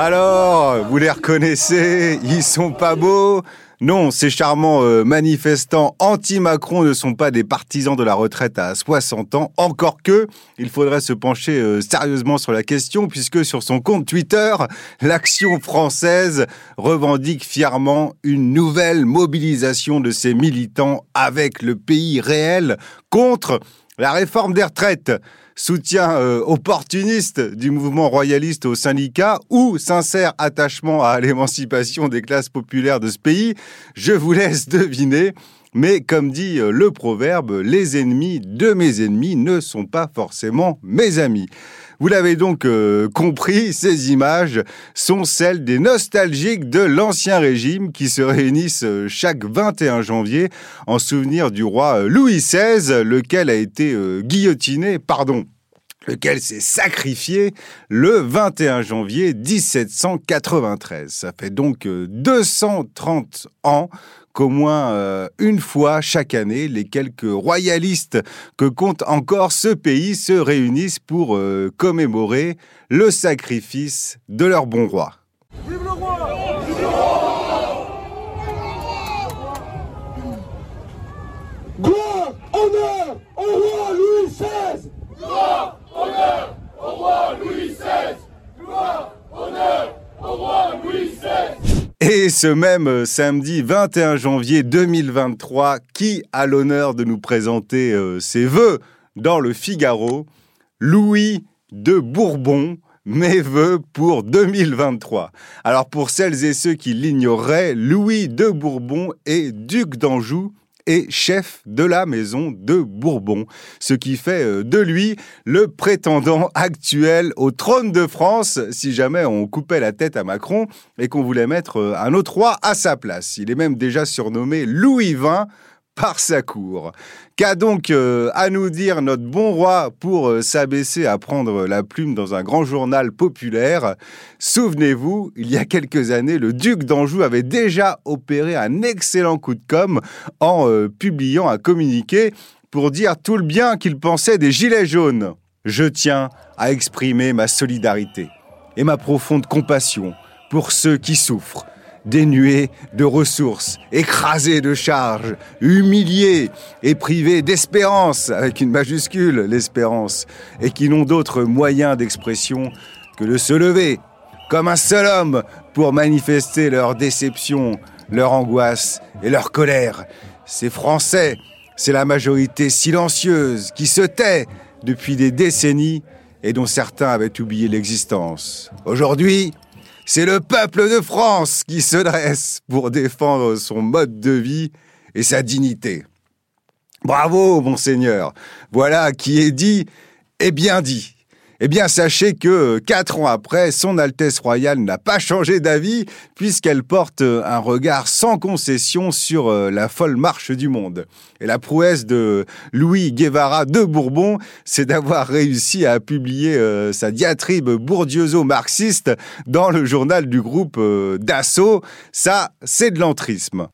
Alors, vous les reconnaissez? Ils sont pas beaux? Non, ces charmants euh, manifestants anti-Macron ne sont pas des partisans de la retraite à 60 ans, encore que il faudrait se pencher euh, sérieusement sur la question, puisque sur son compte Twitter, l'action française revendique fièrement une nouvelle mobilisation de ses militants avec le pays réel contre la réforme des retraites soutien euh, opportuniste du mouvement royaliste au syndicat ou sincère attachement à l'émancipation des classes populaires de ce pays, je vous laisse deviner. Mais comme dit euh, le proverbe, les ennemis de mes ennemis ne sont pas forcément mes amis. Vous l'avez donc euh, compris, ces images sont celles des nostalgiques de l'Ancien Régime qui se réunissent euh, chaque 21 janvier en souvenir du roi Louis XVI, lequel a été guillotiné, pardon, lequel s'est sacrifié le 21 janvier 1793. Ça fait donc 230 ans qu'au moins euh, une fois chaque année, les quelques royalistes que compte encore ce pays se réunissent pour euh, commémorer le sacrifice de leur bon roi. Vive le roi Vive le roi Gloire, honneur au roi au roi Louis XVI et ce même euh, samedi 21 janvier 2023, qui a l'honneur de nous présenter euh, ses vœux dans le Figaro Louis de Bourbon, mes vœux pour 2023. Alors pour celles et ceux qui l'ignoreraient, Louis de Bourbon est duc d'Anjou et chef de la maison de Bourbon, ce qui fait euh, de lui le prétendant actuel au trône de France si jamais on coupait la tête à Macron et qu'on voulait mettre euh, un autre roi à sa place. Il est même déjà surnommé Louis XX par sa cour. Qu'a donc euh, à nous dire notre bon roi pour euh, s'abaisser à prendre la plume dans un grand journal populaire? Souvenez-vous, il y a quelques années, le duc d'Anjou avait déjà opéré un excellent coup de com en euh, publiant un communiqué pour dire tout le bien qu'il pensait des Gilets jaunes. Je tiens à exprimer ma solidarité et ma profonde compassion pour ceux qui souffrent dénués de ressources, écrasés de charges, humiliés et privés d'espérance, avec une majuscule, l'espérance, et qui n'ont d'autre moyen d'expression que de se lever, comme un seul homme, pour manifester leur déception, leur angoisse et leur colère. Ces Français, c'est la majorité silencieuse qui se tait depuis des décennies et dont certains avaient oublié l'existence. Aujourd'hui, c'est le peuple de France qui se dresse pour défendre son mode de vie et sa dignité. Bravo, monseigneur. Voilà qui est dit et bien dit. Eh bien, sachez que quatre ans après, Son Altesse Royale n'a pas changé d'avis puisqu'elle porte un regard sans concession sur euh, la folle marche du monde. Et la prouesse de Louis Guevara de Bourbon, c'est d'avoir réussi à publier euh, sa diatribe bourdieuso-marxiste dans le journal du groupe euh, Dassault. Ça, c'est de l'entrisme.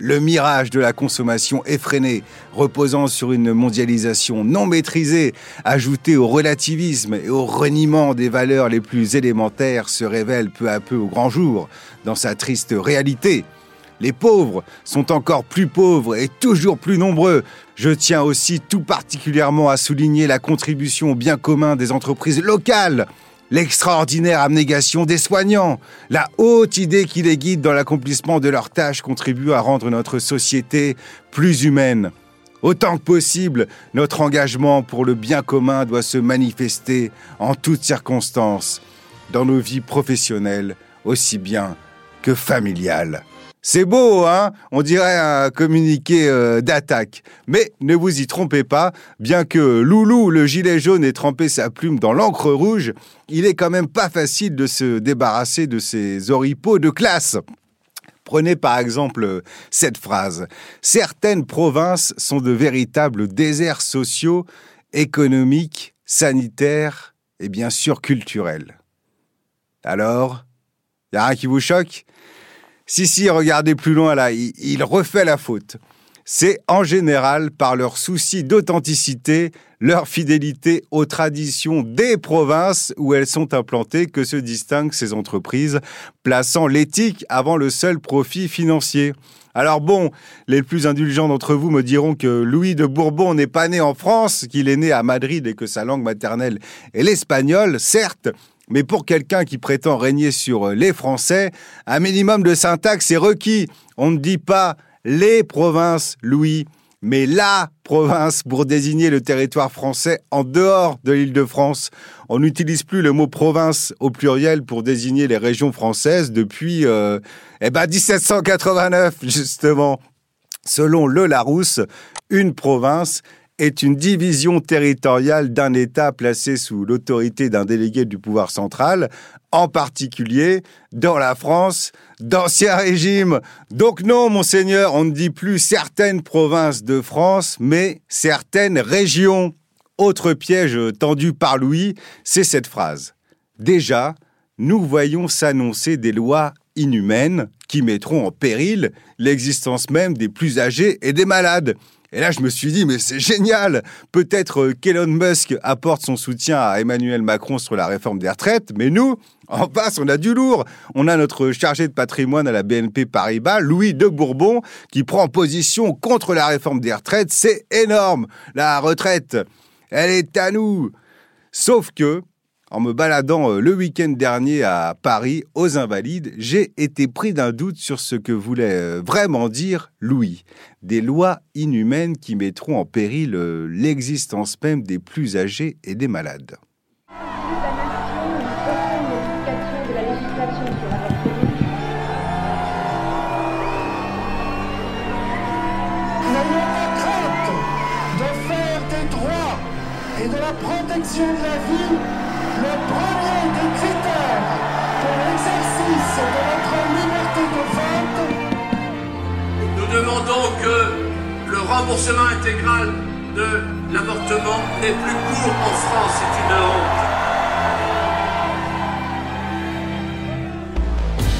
Le mirage de la consommation effrénée, reposant sur une mondialisation non maîtrisée, ajouté au relativisme et au reniement des valeurs les plus élémentaires, se révèle peu à peu au grand jour dans sa triste réalité. Les pauvres sont encore plus pauvres et toujours plus nombreux. Je tiens aussi tout particulièrement à souligner la contribution au bien commun des entreprises locales L'extraordinaire abnégation des soignants, la haute idée qui les guide dans l'accomplissement de leurs tâches contribuent à rendre notre société plus humaine. Autant que possible, notre engagement pour le bien commun doit se manifester en toutes circonstances, dans nos vies professionnelles aussi bien que familiales. C'est beau, hein On dirait un communiqué euh, d'attaque. Mais ne vous y trompez pas, bien que Loulou, le gilet jaune, ait trempé sa plume dans l'encre rouge, il est quand même pas facile de se débarrasser de ces oripeaux de classe. Prenez par exemple cette phrase. Certaines provinces sont de véritables déserts sociaux, économiques, sanitaires et bien sûr culturels. Alors, y a rien qui vous choque? Si, si, regardez plus loin là, il, refait la faute. c'est en général par leur souci d'authenticité, leur fidélité aux traditions des provinces où elles sont implantées que se distinguent ces entreprises, plaçant l'éthique avant le seul profit financier. Alors bon, les plus indulgents d'entre vous me diront que Louis de Bourbon n'est pas né en France, qu'il est né à Madrid et que sa langue maternelle est l'espagnol, certes, mais pour quelqu'un qui prétend régner sur les Français, un minimum de syntaxe est requis. On ne dit pas les provinces, Louis, mais la province pour désigner le territoire français en dehors de l'île de France. On n'utilise plus le mot province au pluriel pour désigner les régions françaises depuis euh, eh ben 1789 justement. Selon le Larousse, une province est une division territoriale d'un État placé sous l'autorité d'un délégué du pouvoir central, en particulier dans la France d'Ancien Régime. Donc non, monseigneur, on ne dit plus certaines provinces de France, mais certaines régions. Autre piège tendu par Louis, c'est cette phrase. Déjà, nous voyons s'annoncer des lois inhumaines qui mettront en péril l'existence même des plus âgés et des malades. Et là, je me suis dit, mais c'est génial Peut-être euh, qu'Elon Musk apporte son soutien à Emmanuel Macron sur la réforme des retraites, mais nous, en face, on a du lourd. On a notre chargé de patrimoine à la BNP Paribas, Louis de Bourbon, qui prend position contre la réforme des retraites. C'est énorme La retraite, elle est à nous Sauf que, en me baladant euh, le week-end dernier à Paris, aux Invalides, j'ai été pris d'un doute sur ce que voulait euh, vraiment dire Louis. Des lois inhumaines qui mettront en péril euh, l'existence même des plus âgés et des malades. de la protection de la vie premier des critères pour l'exercice de notre liberté de vote. Nous demandons que le remboursement intégral de l'avortement n'est plus court en France. C'est une honte.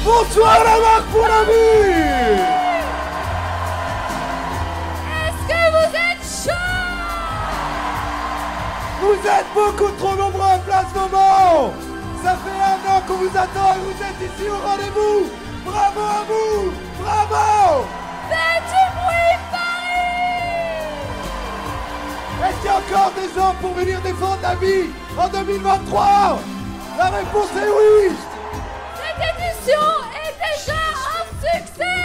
Bonsoir la marque pour la vie Vous êtes beaucoup trop nombreux à Place Moment Ça fait un an qu'on vous attend et vous êtes ici au rendez-vous. Bravo à vous. Bravo. Faites du bruit, Paris. Est-ce qu'il y a encore des gens pour venir défendre la vie en 2023 La réponse est oui. Cette édition est déjà un succès.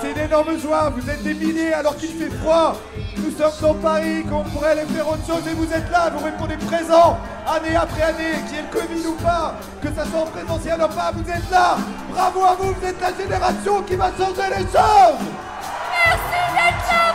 C'est une énorme joie, vous êtes des milliers alors qu'il fait froid nous sommes dans Paris, qu'on pourrait aller faire autre chose et vous êtes là, vous répondez présent, année après année, qu'il y ait le Covid ou pas, que ça soit en présentiel ou pas, vous êtes là. Bravo à vous, vous êtes la génération qui va changer les choses. Merci d'être là,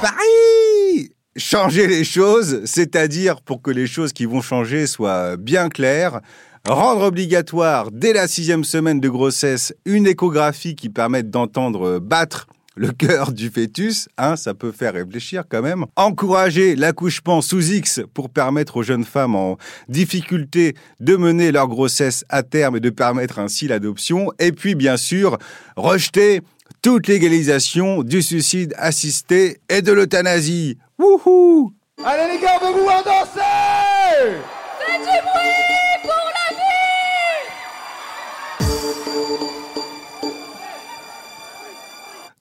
Paris Paris Changer les choses, c'est-à-dire pour que les choses qui vont changer soient bien claires, Rendre obligatoire dès la sixième semaine de grossesse une échographie qui permette d'entendre battre le cœur du fœtus, hein, ça peut faire réfléchir quand même. Encourager l'accouchement sous X pour permettre aux jeunes femmes en difficulté de mener leur grossesse à terme et de permettre ainsi l'adoption. Et puis, bien sûr, rejeter toute légalisation du suicide assisté et de l'euthanasie. Wouhou Allez les gars, on veut vous voir danser Faites du bruit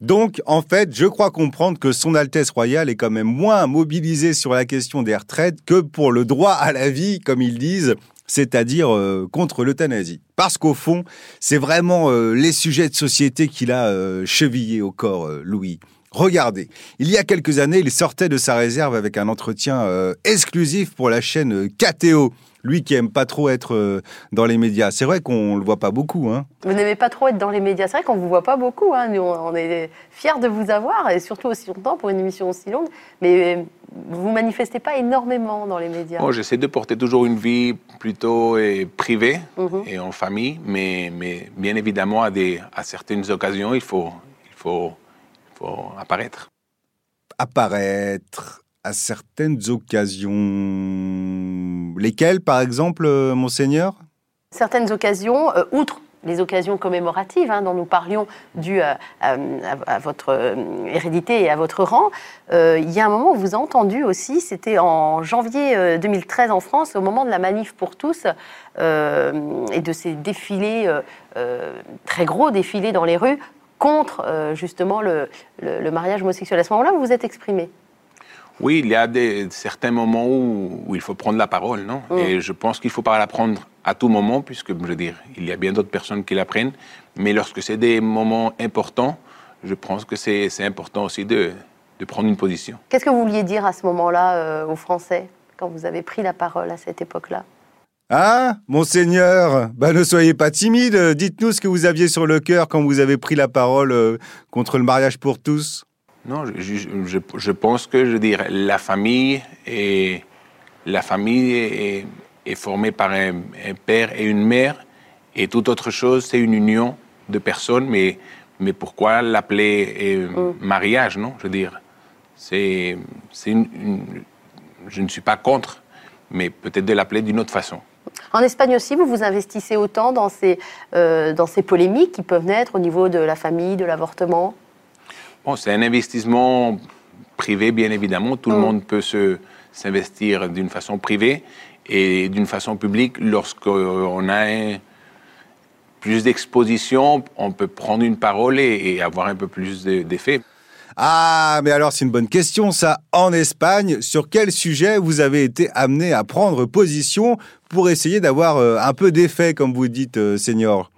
Donc, en fait, je crois comprendre que Son Altesse Royale est quand même moins mobilisée sur la question des retraites que pour le droit à la vie, comme ils disent, c'est-à-dire euh, contre l'euthanasie. Parce qu'au fond, c'est vraiment euh, les sujets de société qu'il a euh, chevillés au corps, Louis. Regardez, il y a quelques années, il sortait de sa réserve avec un entretien exclusif pour la chaîne KTO lui qui aime pas trop être euh, dans les médias. C'est vrai qu'on le voit pas beaucoup. Hein. Vous n'aimez pas trop être dans les médias. C'est vrai qu'on vous voit pas beaucoup. Hein. Nous, on est fiers de vous avoir et surtout aussi longtemps pour une émission aussi longue. Mais euh, vous manifestez pas énormément dans les médias. Oh, J'essaie de porter toujours une vie plutôt euh, privée mhm. et en famille, mais, mais bien évidemment à, des, à certaines occasions, il faut, il faut, il faut apparaître. Apparaître à certaines occasions. Lesquelles, par exemple, euh, monseigneur? Certaines occasions, euh, outre les occasions commémoratives hein, dont nous parlions dues à, votre euh, hérédité et à votre rang, il y a un moment où vous avez entendu aussi, c'était en janvier 2013 en France, au moment de la manif pour tous et de ces défilés, très gros défilés dans les rues contre justement le, le, mariage homosexuel. À ce moment-là, vous vous êtes exprimé? Oui, il y a des, certains moments où, où, il faut prendre la parole, non? Mm. Et je pense qu'il ne faut pas la prendre à tout moment, puisque, je veux dire, il y a bien d'autres personnes qui la prennent. Mais lorsque c'est des moments importants, je pense que c'est important aussi de, de, prendre une position. Qu'est-ce que vous vouliez dire à ce moment-là euh, aux Français, quand vous avez pris la parole à cette époque-là? Ah, monseigneur, bah ne soyez pas timide, dites-nous ce que vous aviez sur le cœur quand vous avez pris la parole euh, contre le mariage pour tous. Non, je, je, pense que, je dire, la famille est, la famille est, est formée par un, père et une mère, et toute autre chose, c'est une union de personnes, mais, mais pourquoi l'appeler mm. mariage, non? Je veux dire, c'est, je ne suis pas contre, mais peut-être de l'appeler d'une autre façon. En Espagne aussi, vous vous investissez autant dans ces, euh, dans ces polémiques qui peuvent naître au niveau de la famille, de l'avortement? Bon, c'est un investissement privé, bien évidemment. Tout le mm. monde peut se, s'investir d'une façon privée et d'une façon publique. Lorsqu'on a plus d'exposition, on peut prendre une parole et, avoir un peu plus d'effet. Ah, mais alors c'est une bonne question ça. En Espagne, sur quel sujet vous avez été amené à prendre position pour essayer d'avoir euh, un peu d'effet, comme vous dites, euh, Seigneur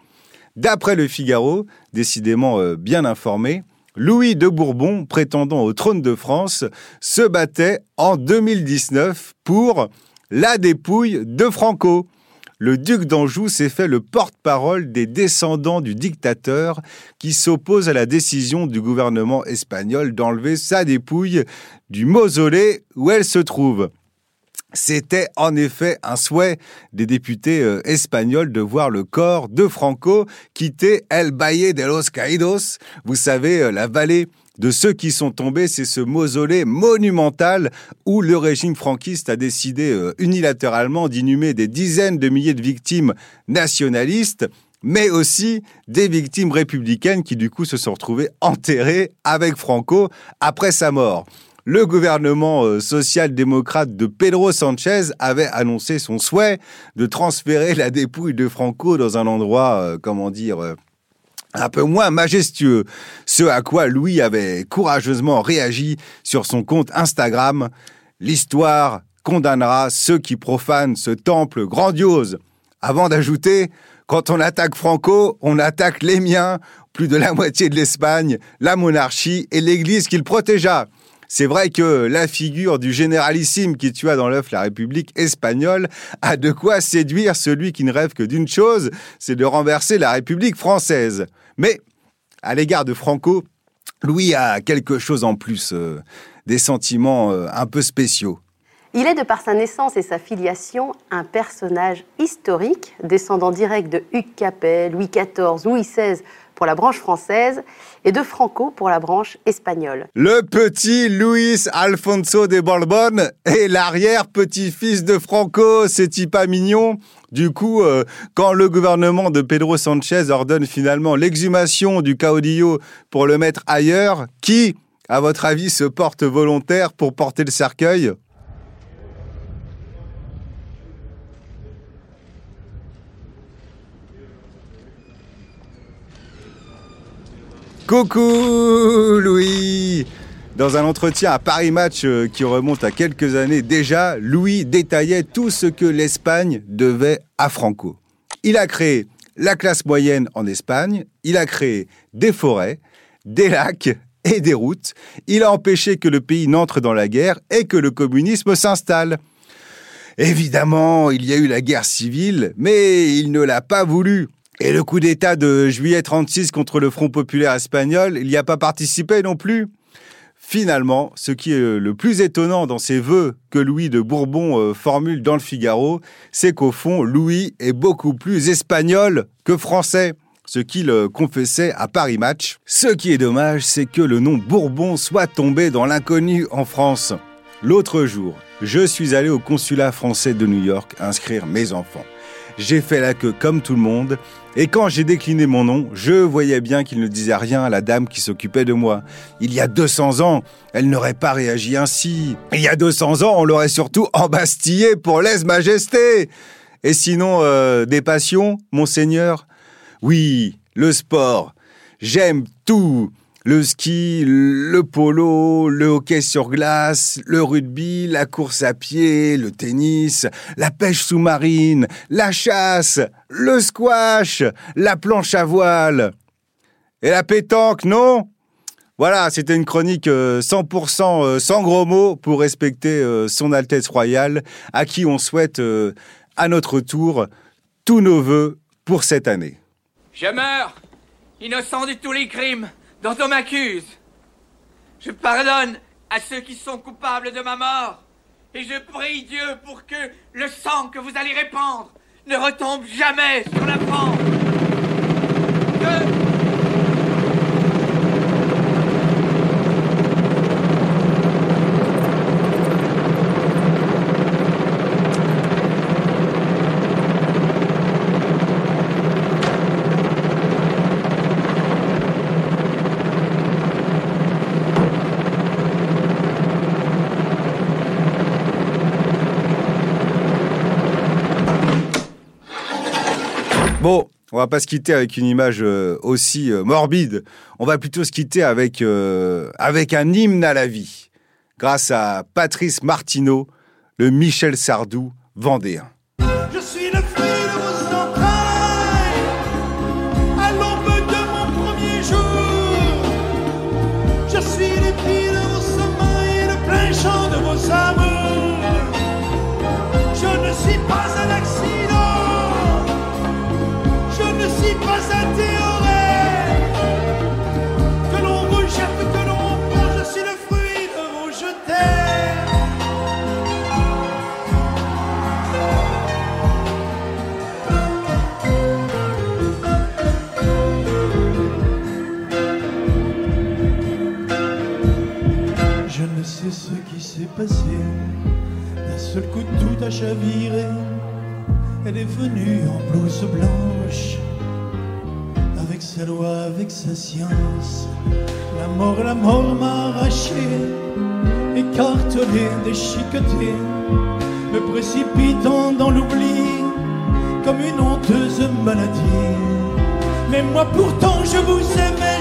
D'après le Figaro, décidément euh, bien informé, Louis de Bourbon, prétendant au trône de France, se battait en 2019 pour la dépouille de Franco. Le duc d'Anjou s'est fait le porte-parole des descendants du dictateur qui s'oppose à la décision du gouvernement espagnol d'enlever sa dépouille du mausolée où elle se trouve. C'était en effet un souhait des députés euh, espagnols de voir le corps de Franco quitter El Valle de los Caídos, vous savez, euh, la vallée de ceux qui sont tombés, c'est ce mausolée monumental où le régime franquiste a décidé euh, unilatéralement d'inhumer des dizaines de milliers de victimes nationalistes mais aussi des victimes républicaines qui du coup se sont retrouvées enterrées avec Franco après sa mort le gouvernement euh, social-démocrate de Pedro Sanchez avait annoncé son souhait de transférer la dépouille de Franco dans un endroit, euh, comment dire, euh, un peu moins majestueux, ce à quoi Louis avait courageusement réagi sur son compte Instagram. L'histoire condamnera ceux qui profanent ce temple grandiose. Avant d'ajouter, quand on attaque Franco, on attaque les miens, plus de la moitié de l'Espagne, la monarchie et l'Église qu'il protégea. C'est vrai que la figure du généralissime qui tua dans l'œuf la République espagnole a de quoi séduire celui qui ne rêve que d'une chose, c'est de renverser la République française. Mais, à l'égard de Franco, Louis a quelque chose en plus, euh, des sentiments euh, un peu spéciaux. Il est, de par sa naissance et sa filiation, un personnage historique, descendant direct de Hugues Capet, Louis XIV, Louis XVI, pour la branche française et de Franco pour la branche espagnole. Le petit Luis Alfonso de Borbón est l'arrière-petit-fils de Franco, c'est pas mignon du coup, euh, quand le gouvernement de Pedro Sanchez ordonne finalement l'exhumation du caudillo pour le mettre ailleurs, qui, à votre avis, se porte volontaire pour porter le cercueil? Coucou Louis Dans un entretien à Paris Match euh, qui remonte à quelques années déjà, Louis détaillait tout ce que l'Espagne devait à Franco. Il a créé la classe moyenne en Espagne, il a créé des forêts, des lacs et des routes, il a empêché que le pays n'entre dans la guerre et que le communisme s'installe. Évidemment, il y a eu la guerre civile, mais il ne l'a pas voulu. Et le coup d'État de juillet 36 contre le Front populaire espagnol, il n'y a pas participé non plus. Finalement, ce qui est le plus étonnant dans ces vœux que Louis de Bourbon euh, formule dans le Figaro, c'est qu'au fond, Louis est beaucoup plus espagnol que français ce qu'il euh, confessait à Paris Match. Ce qui est dommage, c'est que le nom Bourbon soit tombé dans l'inconnu en France. L'autre jour, je suis allé au consulat français de New York inscrire mes enfants. J'ai fait la queue comme tout le monde. Et quand j'ai décliné mon nom, je voyais bien qu'il ne disait rien à la dame qui s'occupait de moi. Il y a 200 ans, elle n'aurait pas réagi ainsi. Il y a 200 ans, on l'aurait surtout embastillé pour lèse-majesté. Et sinon, euh, des passions, monseigneur? Oui, le sport. J'aime tout. Le ski, le polo, le hockey sur glace, le rugby, la course à pied, le tennis, la pêche sous-marine, la chasse, le squash, la planche à voile. Et la pétanque, non? Voilà, c'était une chronique 100% euh, sans gros mots pour respecter euh, son Altesse royale, à qui on souhaite euh, à notre tour tous nos voeux pour cette année. Je meurs, innocent de tous les crimes dont on m'accuse. Je pardonne à ceux qui sont coupables de ma mort. Et je prie Dieu pour que le sang que vous allez répandre ne retombe jamais sur la France. Que... Bon, on va pas se quitter avec une image euh, aussi euh, morbide. On va plutôt se quitter avec, euh, avec un hymne à la vie. Grâce à Patrice Martineau, le Michel Sardou vendéen. Elle est venue en blouse blanche. Avec sa loi, avec sa science. La mort, la mort m'a arraché. Écartelé, déchiqueté. Me précipitant dans l'oubli. Comme une honteuse maladie. Mais moi pourtant je vous aimais,